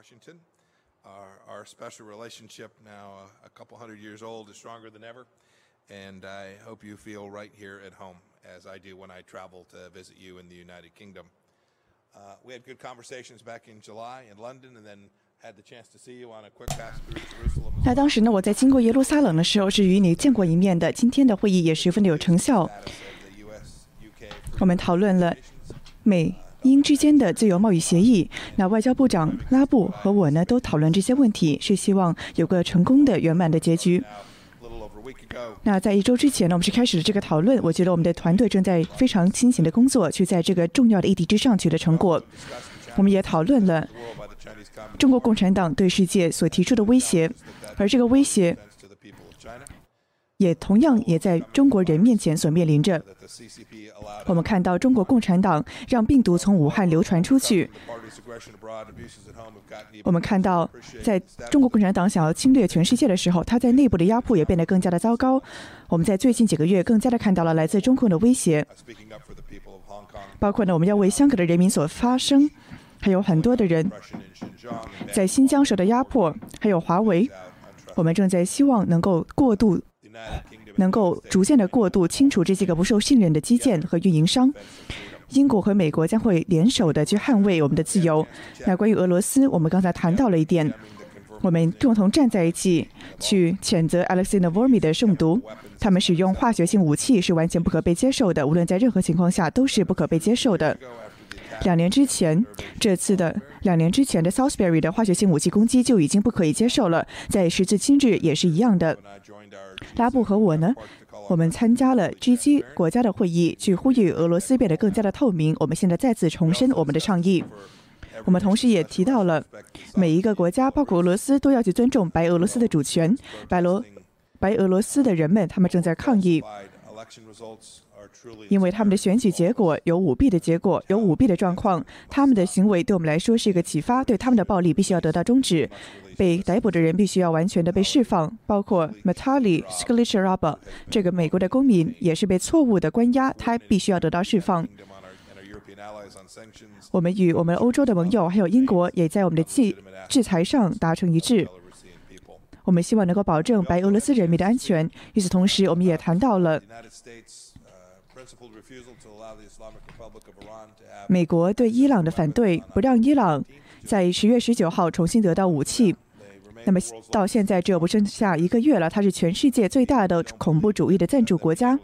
Washington. Our, our special relationship, now a, a couple hundred years old, is stronger than ever. And I hope you feel right here at home, as I do when I travel to visit you in the United Kingdom. Uh, we had good conversations back in July in London, and then had the chance to see you on a quick pass through Jerusalem. 那当时呢，我在经过耶路撒冷的时候是与你见过一面的。今天的会议也十分的有成效。 Status of the U.S.-UK 我们讨论了美 英之间的自由贸易协议。那外交部长拉布和我呢，都讨论这些问题，是希望有个成功的圆满的结局。那在一周之前呢，我们是开始了这个讨论。我觉得我们的团队正在非常辛勤的工作，去在这个重要的议题之上取得成果。我们也讨论了中国共产党对世界所提出的威胁，而这个威胁 to the people of China 也同样也在中国人面前所面临着。我们看到中国共产党让病毒从武汉流传出去。我们看到，在中国共产党想要侵略全世界的时候，他在内部的压迫也变得更加的糟糕。我们在最近几个月更加的看到了来自中共的威胁，包括呢我们要为香港的人民所发声，还有很多的人在新疆受到压迫，还有华为，我们正在希望能够过度。能够逐渐的过渡清除这些个不受信任的基建和运营商。英国和美国将会联手的去捍卫我们的自由。那关于俄罗斯，我们刚才谈到了一点，我们共同站在一起去谴责 Alexei Navalny 的中毒。他们使用化学性武器是完全不可被接受的，无论在任何情况下都是不可被接受的。两年之前，这次的两年之前的 Salisbury 的化学性武器攻击就已经不可以接受了，在时至今日也是一样的。拉布和我呢，我们参加了 G7 国家的会议，去呼吁俄罗斯变得更加的透明。我们现在再次重申我们的倡议。我们同时也提到了每一个国家，包括俄罗斯，都要去尊重白俄罗斯的主权。白罗白俄罗斯的人们，他们正在抗议，因为他们的选举结果有舞弊的结果，有舞弊的状况。他们的行为对我们来说是一个启发，对他们的暴力必须要得到终止。被逮捕的人必须要完全的被释放，包括 Matali Sklicharaba 这个美国的公民也是被错误的关押，他必须要得到释放。我们与我们欧洲的盟友还有英国也在我们的制制裁上达成一致。我们希望能够保证白俄罗斯人民的安全。与此同时，我们也谈到了美国对伊朗的反对，不让伊朗在十月十九号重新得到武器。那么到现在只有不剩下一个月了，它是全世界最大的恐怖主义的赞助国家。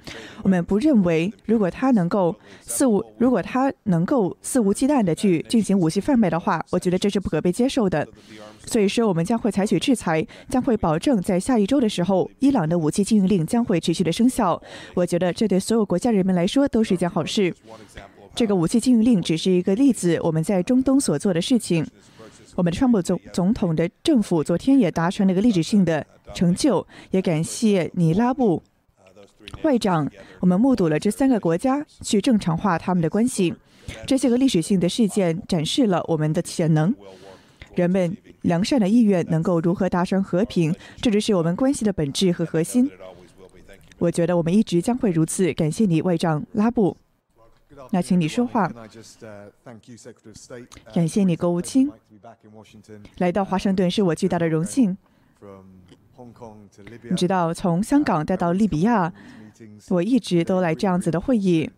我们不认为，如果它能够肆无，如果它能够肆无忌惮的去进行武器贩卖的话，我觉得这是不可被接受的。所以说，我们将会采取制裁，将会保证在下一周的时候，伊朗的武器禁运令将会持续的生效。我觉得这对所有国家人民来说都是一件好事。这个武器禁运令只是一个例子，我们在中东所做的事情。我们的川普总总统的政府昨天也达成了一个历史性的成就，也感谢尼拉布外长。我们目睹了这三个国家去正常化他们的关系，这些个历史性的事件展示了我们的潜能。人们良善的意愿能够如何达成和平，这就是我们关系的本质和核心。我觉得我们一直将会如此。感谢你，外长拉布。那请你说话，感谢你，国务卿。来到华盛顿是我巨大的荣幸。你知道，从香港带到利比亚，我一直都来这样子的会议。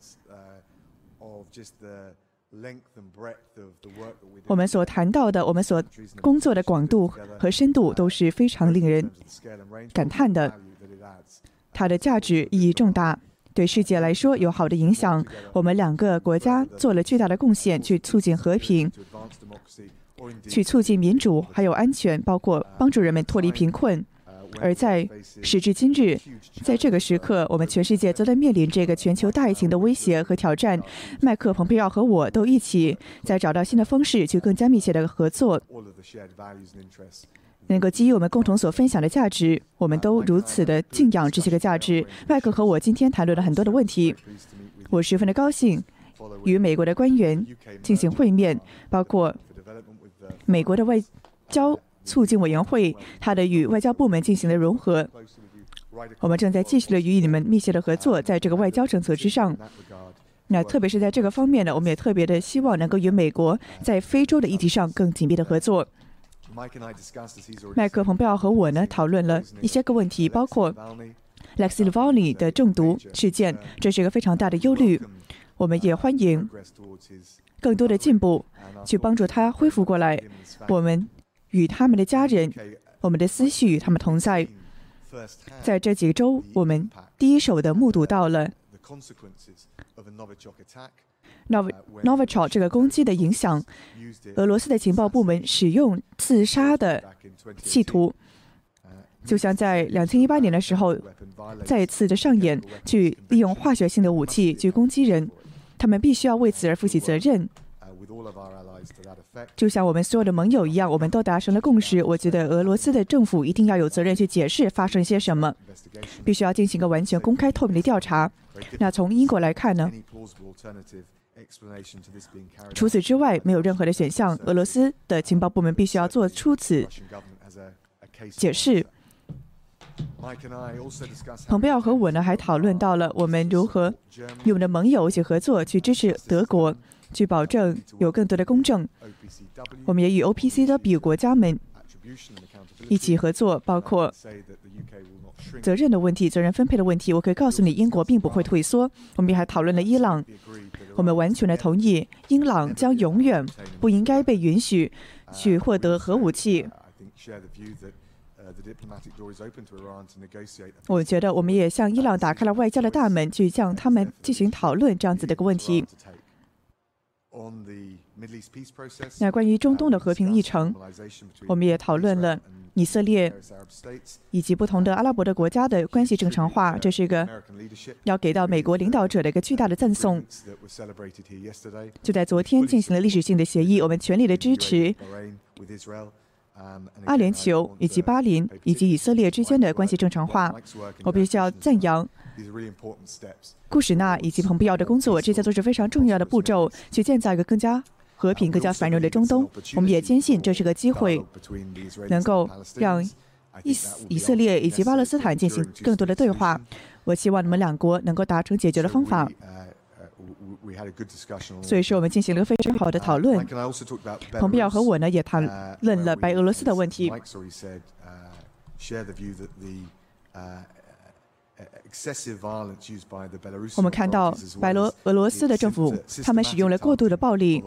我们所谈到的，我们所工作的广度和深度都是非常令人感叹的，它的价值意义重大。对世界来说有好的影响。我们两个国家做了巨大的贡献，去促进和平去促进民主，还有安全，包括帮助人们脱离贫困。uh, 而在时至今日，在这个时刻，我们全世界都在面临这个全球大疫情的威胁和挑战。麦克·蓬佩奥和我都一起在找到新的方式，去更加密切的合作，能够基于我们共同所分享的价值，我们都如此的敬仰这些个价值。麦克和我今天谈论了很多的问题，我十分的高兴与美国的官员进行会面，包括美国的外交促进委员会，它的与外交部门进行了融合。我们正在继续的与你们密切的合作，在这个外交政策之上。那特别是在这个方面呢，我们也特别的希望能够与美国在非洲的议题上更紧密的合作。麦克·蓬佩奥和我呢讨论了一些个问题，包括 Lex Levoni 的中毒事件，这是一个非常大的忧虑。我们也欢迎更多的进步，去帮助他恢复过来。我们与他们的家人，我们的思绪与他们同在。在这几周，我们第一手的目睹到了。Novichok 这个攻击的影响，俄罗斯的情报部门使用自杀的企图，就像在两千一八年的时候再次的上演，去利用化学性的武器去攻击人，他们必须要为此而负起责任。就像我们所有的盟友一样，我们都达成了共识。我觉得俄罗斯的政府一定要有责任去解释发生些什么，必须要进行一个完全公开透明的调查。那从英国来看呢？除此之外，没有任何的选项。俄罗斯的情报部门必须要做出此解释。蓬佩奥和我呢，还讨论到了我们如何与我们的盟友一起合作，去支持德国，去保证有更多的公正。我们也与 OPCW 国家们一起合作，包括责任的问题、责任分配的问题。我可以告诉你，英国并不会退缩。我们还讨论了伊朗。我们完全的同意，伊朗将永远不应该被允许去获得核武器。我觉得我们也向伊朗打开了外交的大门，去向他们进行讨论这样子的一个问题。那关于中东的和平议程，我们也讨论了以色列以及不同的阿拉伯的国家的关系正常化，这是一个要给到美国领导者的一个巨大的赞颂。就在昨天进行了历史性的协议，我们全力的支持阿联酋以及巴林以及以色列之间的关系正常化。我必须要赞扬库什纳以及蓬佩奥的工作，这些都是非常重要的步骤，去建造一个更加。和平更加繁荣的中东我们也坚信这是个机会能够让以以色列以及巴勒斯坦进行更多的对话。我希望你们两国能够达成解决的方法。所以说我们进行了非常好的讨论。蓬佩奥和我呢也谈论了白俄罗斯的问题。我们看到白罗俄罗斯的政府他们使用了过度的暴力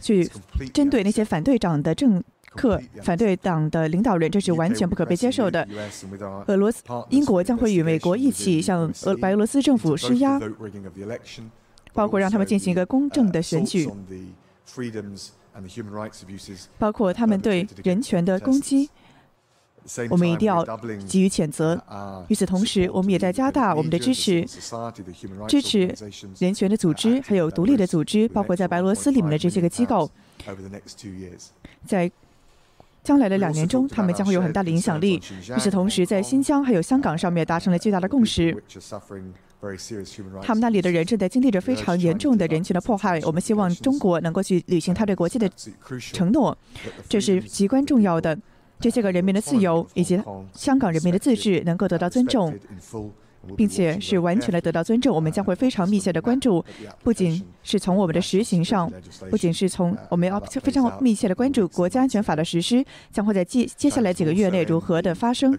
去针对那些反对党的政客反对党的领导人这是完全不可被接受的。俄罗斯英国将会与美国一起向俄白俄罗斯政府施压包括让他们进行一个公正的选举。包括他们对人权的攻击。我们一定要给予谴责。与此同时，我们也在加大我们的支持，支持人权的组织，还有独立的组织，包括在白罗斯里面的这些个机构。在将来的两年中，他们将会有很大的影响力。与此同时，在新疆还有香港上面达成了巨大的共识。他们那里的人正在经历着非常严重的人权的迫害。我们希望中国能够去履行他对国际的承诺，这是极关重要的。这些个人民的自由以及香港人民的自治能够得到尊重，并且是完全的得到尊重。我们将会非常密切的关注，不仅是从我们的实行上，不仅是从我们要非常密切的关注国家安全法的实施，将会在接接下来几个月内如何的发生。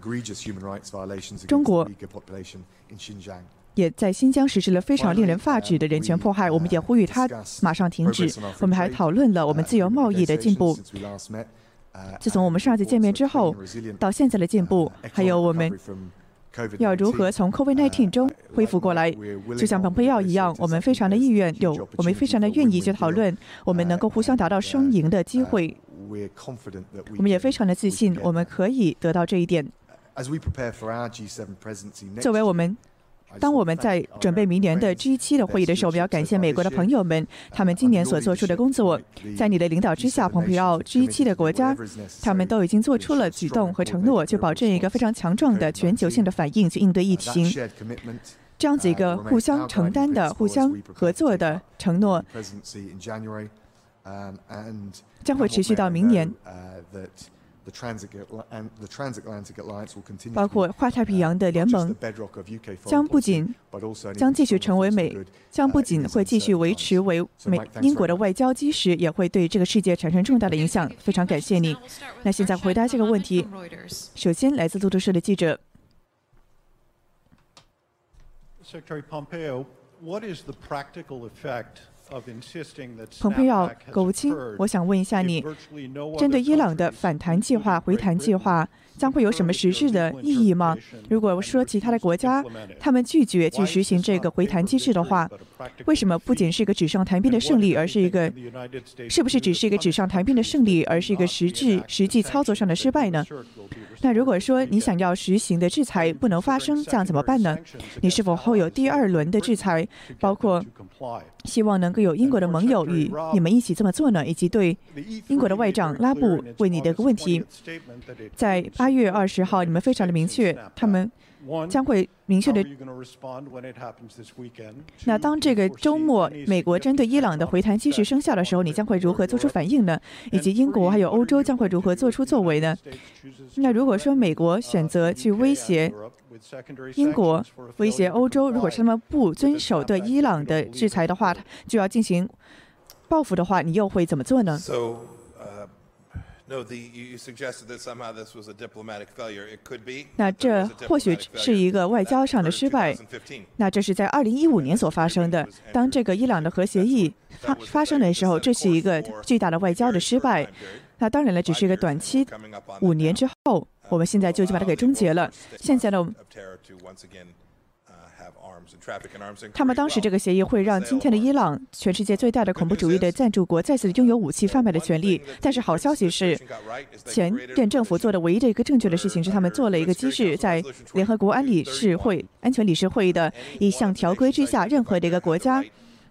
中国也在新疆实施了非常令人发指的人权迫害，我们也呼吁他马上停止。我们还讨论了我们自由贸易的进步，自从我们上次见面之后，到现在的进步，还有我们要如何从 COVID 19中恢复过来，就像蓬佩奥一样，我们非常的意愿，有，我们非常的愿意去讨论，我们能够互相达到双赢的机会，我们也非常的自信我们可以得到这一点。作为我们。当我们在准备明年的 G7 的会议的时候，我们要感谢美国的朋友们，他们今年所做出的工作。在你的领导之下，蓬佩奥 G7 的国家，他们都已经做出了举动和承诺，去保证一个非常强壮的全球性的反应，去应对疫情。这样子一个互相承担的、互相合作的承诺 um, 将会持续到明年。包括跨太平洋的联盟将不仅将继续成为美将不仅会继续维持为美英国的外交基石也会对这个世界产生重大的影响非常感谢你那现在回答这个问题首先来自路透社的记者 secretary pompeo what is the practical effect 蓬佩奥务卿，我想问一下你，针对伊朗的反弹计划、回弹计划将会有什么实质的意义吗？如果说其他的国家他们拒绝去实行这个回弹机制的话，为什么不仅是一个纸上谈兵的胜利，而是一个是不是只是一个纸上谈兵的胜利，而是一个实质实际操作上的失败呢？那如果说你想要实行的制裁不能发生，这样怎么办呢？你是否会有第二轮的制裁，包括希望能够有英国的盟友与你们一起这么做呢？以及对英国的外长拉布问你的一个问题，在八月二十号，你们非常的明确，他们将会明确的。那当这个周末美国针对伊朗的回弹机制生效的时候，你将会如何做出反应呢？以及英国还有欧洲将会如何做出作为呢？那如果说美国选择去威胁英国、威胁欧洲，如果是他们不遵守对伊朗的制裁的话，就要进行报复的话，你又会怎么做呢？So, 那 but there 这 was a 或许 diplomatic 是一个外交上的 failure 失败 in。2015. 那这是在二零一五年所发生的。当这个伊朗的核协议发发生的时候，这是一个巨大的外交的失败。那当然了，只是一个短期，五年之后，我们现在就已经把它给终结了。现在呢，他们当时这个协议会让今天的伊朗，全世界最大的恐怖主义的赞助国，再次拥有武器贩卖的权利。但是好消息是，前任政府做的唯一的一个正确的事情是，他们做了一个机制，在联合国安理事会、安全理事会的一项条规之下，任何的一个国家。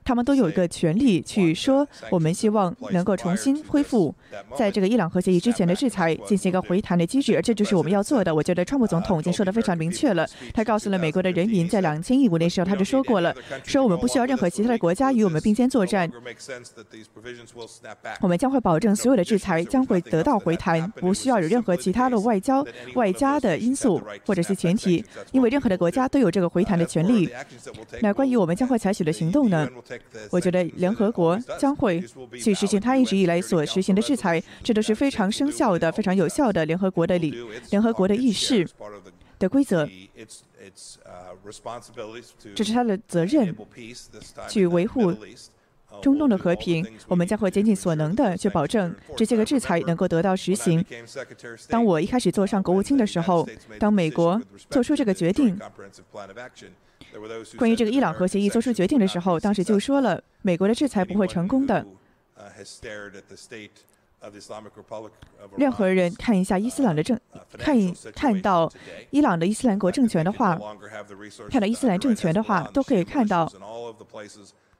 他们都有一个权利去说，我们希望能够重新恢复在这个伊朗核协议之前的制裁，进行一个回弹的机制，而这就是我们要做的。我觉得川普总统已经说得非常明确了，他告诉了美国的人民，在两千一五年时候他就说过了，说我们不需要任何其他的国家与我们并肩作战，我们将会保证所有的制裁将会得到回弹，不需要有任何其他的外交外加的因素或者是前提，因为任何的国家都有这个回弹的权利。那关于我们将会采取的行动呢？我觉得联合国将会去实行它一直以来所实行的制裁，这都是非常生效的、非常有效的联合国的理、联合国的议事的规则。这是他的责任，去维护中东的和平。我们将会竭尽所能的去保证这些个制裁能够得到实行。当我一开始坐上国务卿的时候，当美国做出这个决定。关于这个伊朗核协议做出决定的时候，当时就说了，美国的制裁不会成功的。任何人看一下伊斯兰的政，看一看到伊朗的伊斯兰国政权的话，看到伊斯兰政权的话，都可以看到。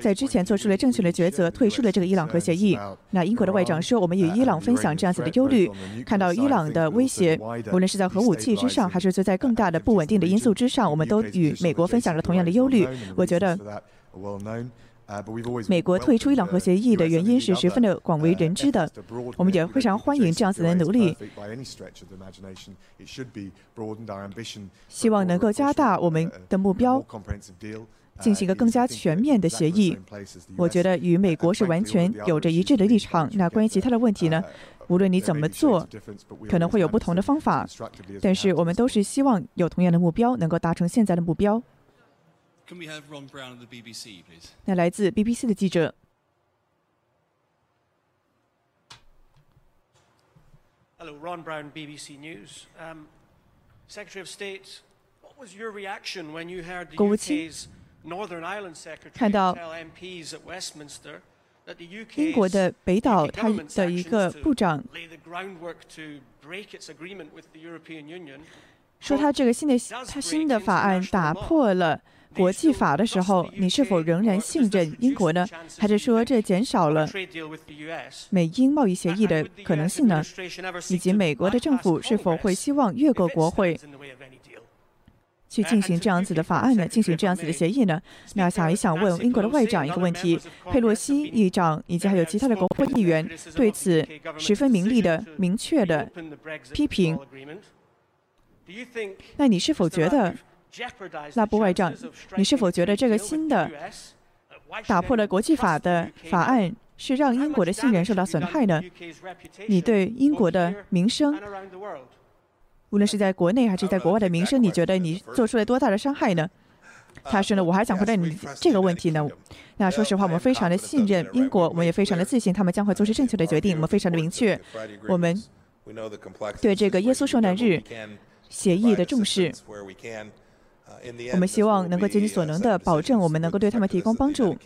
在之前做出了正确的抉择，退出了这个伊朗核协议。那英国的外长说，我们与伊朗分享这样子的忧虑，看到伊朗的威胁，无论是在核武器之上，还是在更大的不稳定的因素之上，我们都与美国分享了同样的忧虑。我觉得。美国退出伊朗核协议的原因是十分的广为人知的，我们也非常欢迎这样子的努力，希望能够加大我们的目标，进行一个更加全面的协议，我觉得与美国是完全有着一致的立场。那关于其他的问题呢？无论你怎么做，可能会有不同的方法，但是我们都是希望有同样的目标，能够达成现在的目标。那来自 BBC 的记者，Hello, Ron Brown, BBC News, Secretary of State, What was your reaction when you heard the UK's? 国。看到英国的北岛他的一个部长说他这个新的他新的法案打破了国际法的时候你是否仍然信任英国呢还是说这减少了美英贸易协议的可能性呢？以及美国的政府是否会希望越过国会去进行这样子的法案呢？进行这样子的协议呢？那想一想，问英国的外长一个问题：佩洛西议长以及还有其他的国会议员对此十分明利的、明确的批评。那你是否觉得，拉布外长，你是否觉得这个新的打破了国际法的法案是让英国的信任受到损害呢？你对英国的名声？无论是在国内还是在国外的名声，你觉得你做出了多大的伤害呢？他说呢，我还想回答你这个问题呢。那说实话，我们非常的信任英国，我们也非常的自信，他们将会做出正确的决定。我们非常的明确，我们对这个耶稣受难日协议的重视。我们希望能够尽己所能的保证，我们能够对他们提供帮助。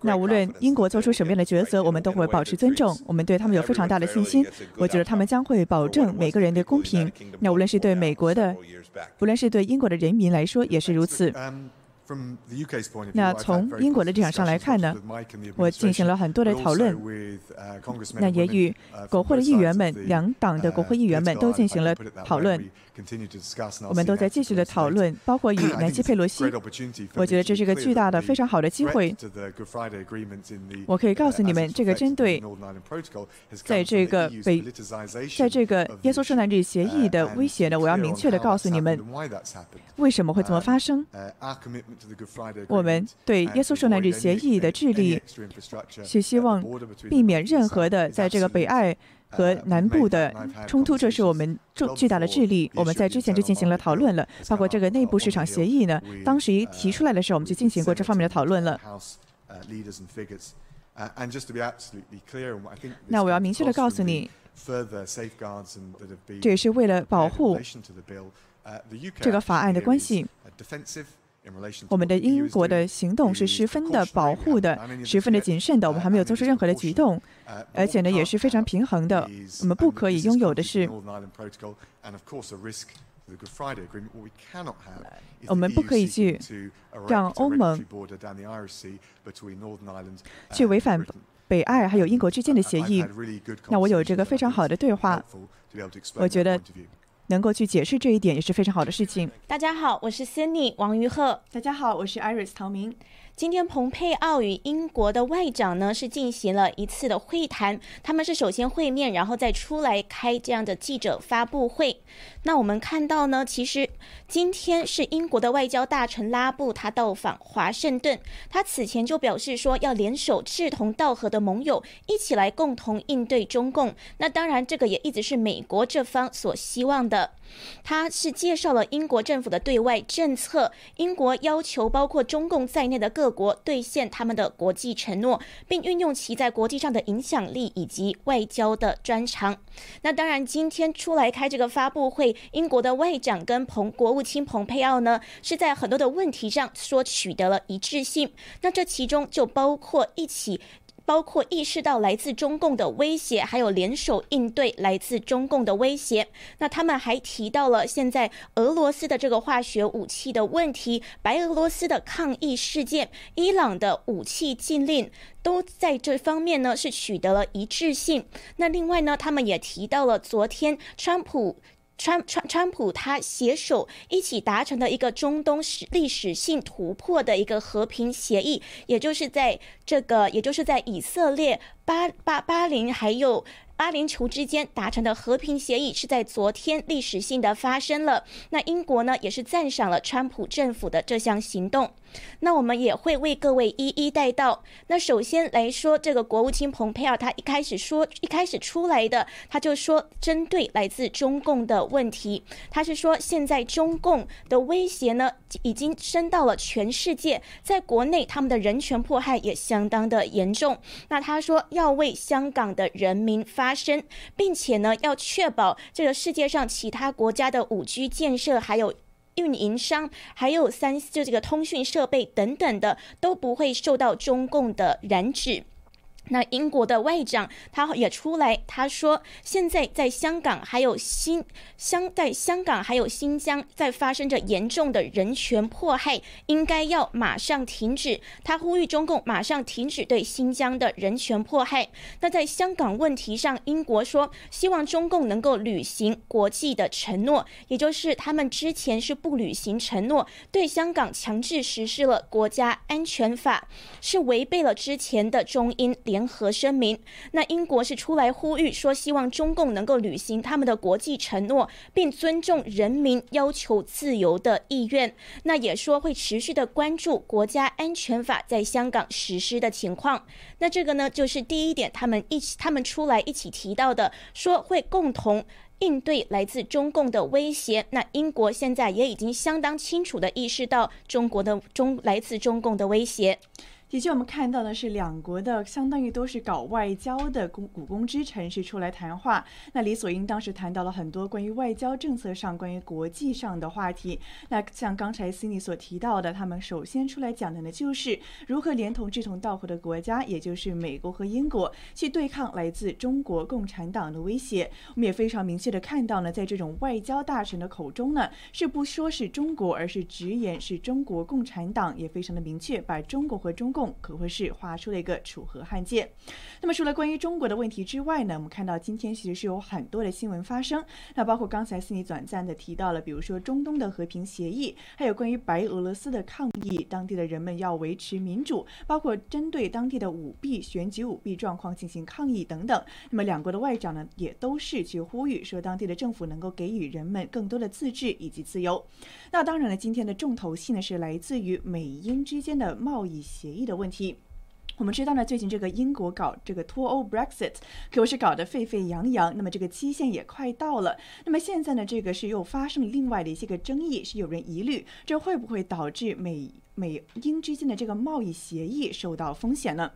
那无论英国做出什么样的抉择，我们都会保持尊重。我们对他们有非常大的信心。我觉得他们将会保证每个人的公平。那无论是对美国的，无论是对英国的人民来说，也是如此。那从英国的立场上来看呢，我进行了很多的讨论，那也与国会的议员们、两党的国会议员们都进行了讨论。我们都在继续的讨论，包括与南希·佩洛西。我觉得这是个巨大的、非常好的机会。我可以告诉你们，这个针对在这个北，在这个耶稣圣诞日协议的威胁呢，我要明确的告诉你们，为什么会这么发生。我们对耶稣圣诞日协议的致力，是希望避免任何的在这个北爱。和南部的冲突，这是我们重巨大的智力。我们在之前就进行了讨论了，包括这个内部市场协议呢。当时一提出来的时候，我们就进行过这方面的讨论了。那我要明确的告诉你，这也是为了保护这个法案的关系。我们的英国的行动是十分的保护的，十分的谨慎的。我们还没有做出任何的举动，而且呢也是非常平衡的。我们不可以拥有的是，我们不可以去让欧盟去违反北爱还有英国之间的协议。那我有这个非常好的对话，我觉得。能够去解释这一点也是非常好的事情。大家好，我是 Cindy 王于鹤。大家好，我是 Iris 陶明。今天，蓬佩奥与英国的外长呢是进行了一次的会谈。他们是首先会面，然后再出来开这样的记者发布会。那我们看到呢，其实今天是英国的外交大臣拉布他到访华盛顿。他此前就表示说要联手志同道合的盟友一起来共同应对中共。那当然，这个也一直是美国这方所希望的。他是介绍了英国政府的对外政策，英国要求包括中共在内的各国兑现他们的国际承诺，并运用其在国际上的影响力以及外交的专长。那当然，今天出来开这个发布会，英国的外长跟彭国务卿蓬佩奥呢，是在很多的问题上说取得了一致性。那这其中就包括一起。包括意识到来自中共的威胁，还有联手应对来自中共的威胁。那他们还提到了现在俄罗斯的这个化学武器的问题，白俄罗斯的抗议事件，伊朗的武器禁令，都在这方面呢是取得了一致性。那另外呢，他们也提到了昨天川普。川川川普他携手一起达成的一个中东史历史性突破的一个和平协议，也就是在这个，也就是在以色列、巴巴巴林还有。阿联酋之间达成的和平协议是在昨天历史性的发生了。那英国呢，也是赞赏了川普政府的这项行动。那我们也会为各位一一带到。那首先来说，这个国务卿蓬佩奥他一开始说，一开始出来的，他就说针对来自中共的问题，他是说现在中共的威胁呢已经升到了全世界，在国内他们的人权迫害也相当的严重。那他说要为香港的人民发。发生，并且呢，要确保这个世界上其他国家的五 G 建设，还有运营商，还有三就这个通讯设备等等的，都不会受到中共的染指。那英国的外长他也出来，他说现在在香港还有新香在香港还有新疆在发生着严重的人权迫害，应该要马上停止。他呼吁中共马上停止对新疆的人权迫害。那在香港问题上，英国说希望中共能够履行国际的承诺，也就是他们之前是不履行承诺，对香港强制实施了国家安全法，是违背了之前的中英。联联合声明，那英国是出来呼吁说，希望中共能够履行他们的国际承诺，并尊重人民要求自由的意愿。那也说会持续的关注国家安全法在香港实施的情况。那这个呢，就是第一点，他们一起他们出来一起提到的，说会共同应对来自中共的威胁。那英国现在也已经相当清楚的意识到中国的中来自中共的威胁。的确，我们看到的是两国的相当于都是搞外交的公股公之臣是出来谈话。那李所英当时谈到了很多关于外交政策上、关于国际上的话题。那像刚才 Cindy 所提到的，他们首先出来讲的呢，就是如何连同志同道合的国家，也就是美国和英国，去对抗来自中国共产党的威胁。我们也非常明确的看到呢，在这种外交大臣的口中呢，是不说是中国，而是直言是中国共产党，也非常的明确，把中国和中共。可谓是画出了一个楚河汉界。那么除了关于中国的问题之外呢，我们看到今天其实是有很多的新闻发生。那包括刚才斯尼短暂的提到了，比如说中东的和平协议，还有关于白俄罗斯的抗议，当地的人们要维持民主，包括针对当地的舞弊、选举舞弊状况进行抗议等等。那么两国的外长呢，也都是去呼吁说，当地的政府能够给予人们更多的自治以及自由。那当然了，今天的重头戏呢是来自于美英之间的贸易协议的问题。我们知道呢，最近这个英国搞这个脱欧 Brexit，可是搞得沸沸扬扬。那么这个期限也快到了。那么现在呢，这个是又发生另外的一些个争议，是有人疑虑，这会不会导致美？美英之间的这个贸易协议受到风险呢？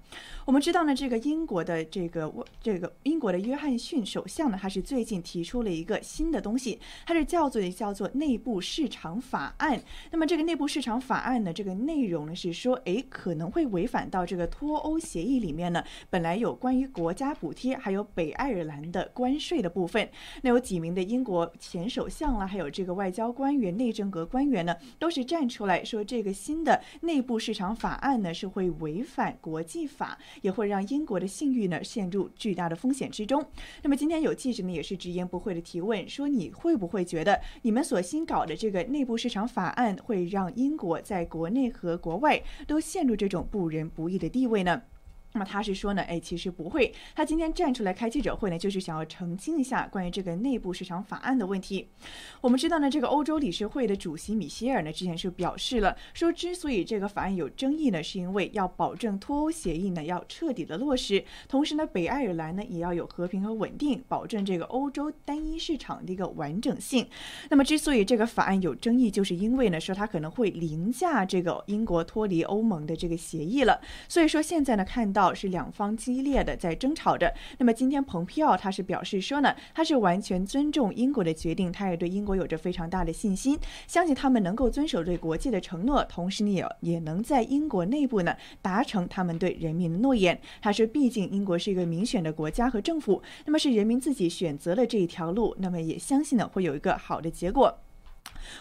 我们知道呢，这个英国的这个这个英国的约翰逊首相呢，他是最近提出了一个新的东西，它是叫做叫做内部市场法案。那么这个内部市场法案呢，这个内容呢是说，诶，可能会违反到这个脱欧协议里面呢，本来有关于国家补贴还有北爱尔兰的关税的部分。那有几名的英国前首相啦，还有这个外交官员、内政阁官员呢，都是站出来说这个新。的的内部市场法案呢，是会违反国际法，也会让英国的信誉呢陷入巨大的风险之中。那么今天有记者呢也是直言不讳的提问，说你会不会觉得你们所新搞的这个内部市场法案会让英国在国内和国外都陷入这种不仁不义的地位呢？那么他是说呢，哎，其实不会。他今天站出来开记者会呢，就是想要澄清一下关于这个内部市场法案的问题。我们知道呢，这个欧洲理事会的主席米歇尔呢，之前是表示了说，之所以这个法案有争议呢，是因为要保证脱欧协议呢要彻底的落实，同时呢，北爱尔兰呢也要有和平和稳定，保证这个欧洲单一市场的一个完整性。那么之所以这个法案有争议，就是因为呢，说它可能会凌驾这个英国脱离欧盟的这个协议了。所以说现在呢，看到。到是两方激烈的在争吵着。那么今天蓬佩奥他是表示说呢，他是完全尊重英国的决定，他也对英国有着非常大的信心，相信他们能够遵守对国际的承诺，同时呢也也能在英国内部呢达成他们对人民的诺言。他说，毕竟英国是一个民选的国家和政府，那么是人民自己选择了这一条路，那么也相信呢会有一个好的结果。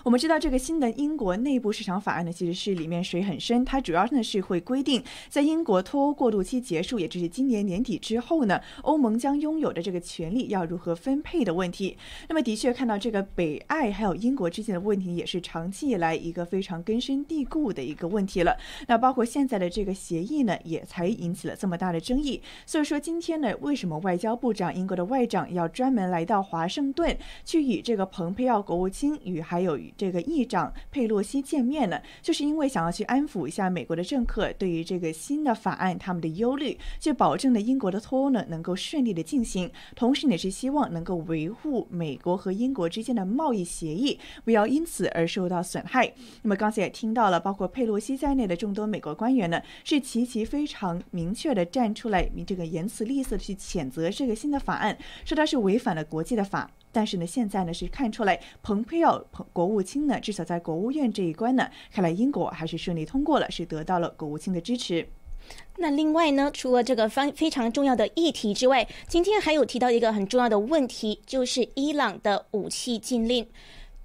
我们知道这个新的英国内部市场法案呢，其实是里面水很深。它主要呢是会规定，在英国脱欧过渡期结束，也就是今年年底之后呢，欧盟将拥有的这个权利要如何分配的问题。那么的确看到这个北爱还有英国之间的问题，也是长期以来一个非常根深蒂固的一个问题了。那包括现在的这个协议呢，也才引起了这么大的争议。所以说今天呢，为什么外交部长英国的外长要专门来到华盛顿，去与这个蓬佩奥国务卿与还有与这个议长佩洛西见面呢，就是因为想要去安抚一下美国的政客对于这个新的法案他们的忧虑，去保证了英国的脱欧呢能够顺利的进行，同时也是希望能够维护美国和英国之间的贸易协议不要因此而受到损害。那么刚才也听到了，包括佩洛西在内的众多美国官员呢，是齐齐非常明确的站出来，这个言辞吝啬的去谴责这个新的法案，说它是违反了国际的法。但是呢，现在呢是看出来，蓬佩奥国务卿呢，至少在国务院这一关呢，看来英国还是顺利通过了，是得到了国务卿的支持。那另外呢，除了这个方非常重要的议题之外，今天还有提到一个很重要的问题，就是伊朗的武器禁令。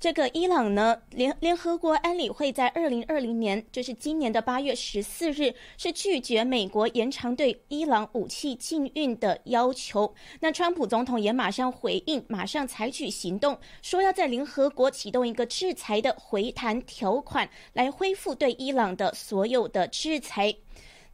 这个伊朗呢，联联合国安理会在二零二零年，就是今年的八月十四日，是拒绝美国延长对伊朗武器禁运的要求。那川普总统也马上回应，马上采取行动，说要在联合国启动一个制裁的回弹条款，来恢复对伊朗的所有的制裁。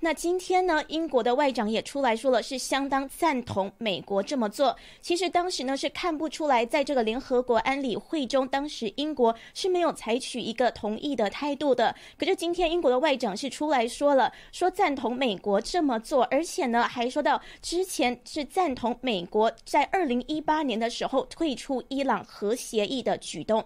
那今天呢，英国的外长也出来说了，是相当赞同美国这么做。其实当时呢是看不出来，在这个联合国安理会中，当时英国是没有采取一个同意的态度的。可是今天英国的外长是出来说了，说赞同美国这么做，而且呢还说到之前是赞同美国在二零一八年的时候退出伊朗核协议的举动。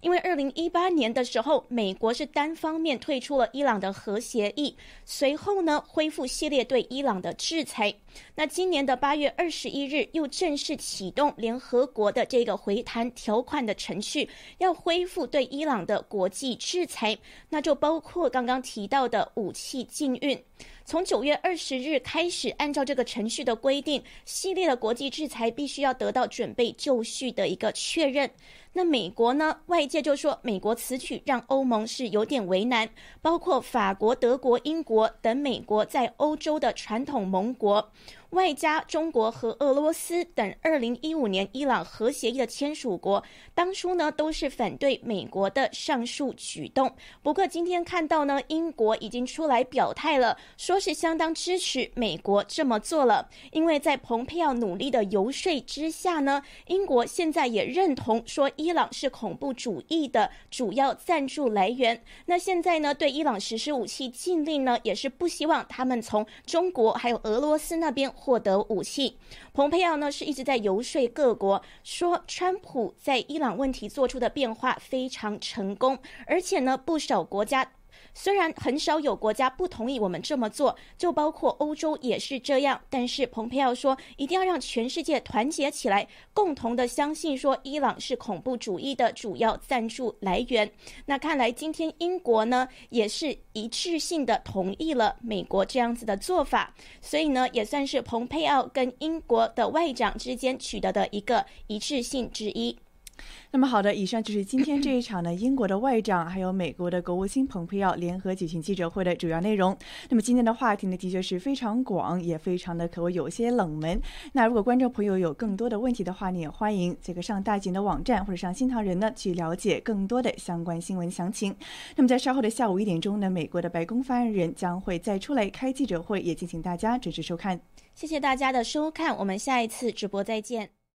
因为二零一八年的时候，美国是单方面退出了伊朗的核协议，随后呢恢复系列对伊朗的制裁。那今年的八月二十一日又正式启动联合国的这个回弹条款的程序，要恢复对伊朗的国际制裁，那就包括刚刚提到的武器禁运。从九月二十日开始，按照这个程序的规定，系列的国际制裁必须要得到准备就绪的一个确认。那美国呢？外界就说美国此举让欧盟是有点为难，包括法国、德国、英国等美国在欧洲的传统盟国。外加中国和俄罗斯等二零一五年伊朗核协议的签署国，当初呢都是反对美国的上述举动。不过今天看到呢，英国已经出来表态了，说是相当支持美国这么做了。因为在蓬佩奥努力的游说之下呢，英国现在也认同说伊朗是恐怖主义的主要赞助来源。那现在呢，对伊朗实施武器禁令呢，也是不希望他们从中国还有俄罗斯那边。获得武器，蓬佩奥呢是一直在游说各国，说川普在伊朗问题做出的变化非常成功，而且呢不少国家。虽然很少有国家不同意我们这么做，就包括欧洲也是这样。但是蓬佩奥说，一定要让全世界团结起来，共同的相信说伊朗是恐怖主义的主要赞助来源。那看来今天英国呢也是一致性的同意了美国这样子的做法，所以呢也算是蓬佩奥跟英国的外长之间取得的一个一致性之一。那么好的，以上就是今天这一场呢，英国的外长还有美国的国务卿蓬佩奥联合举行记者会的主要内容。那么今天的话题呢，的确是非常广，也非常的可谓有些冷门。那如果观众朋友有更多的问题的话呢，也欢迎这个上大景的网站或者上新唐人呢去了解更多的相关新闻详情。那么在稍后的下午一点钟呢，美国的白宫发言人将会再出来开记者会，也敬请大家准时收看。谢谢大家的收看，我们下一次直播再见。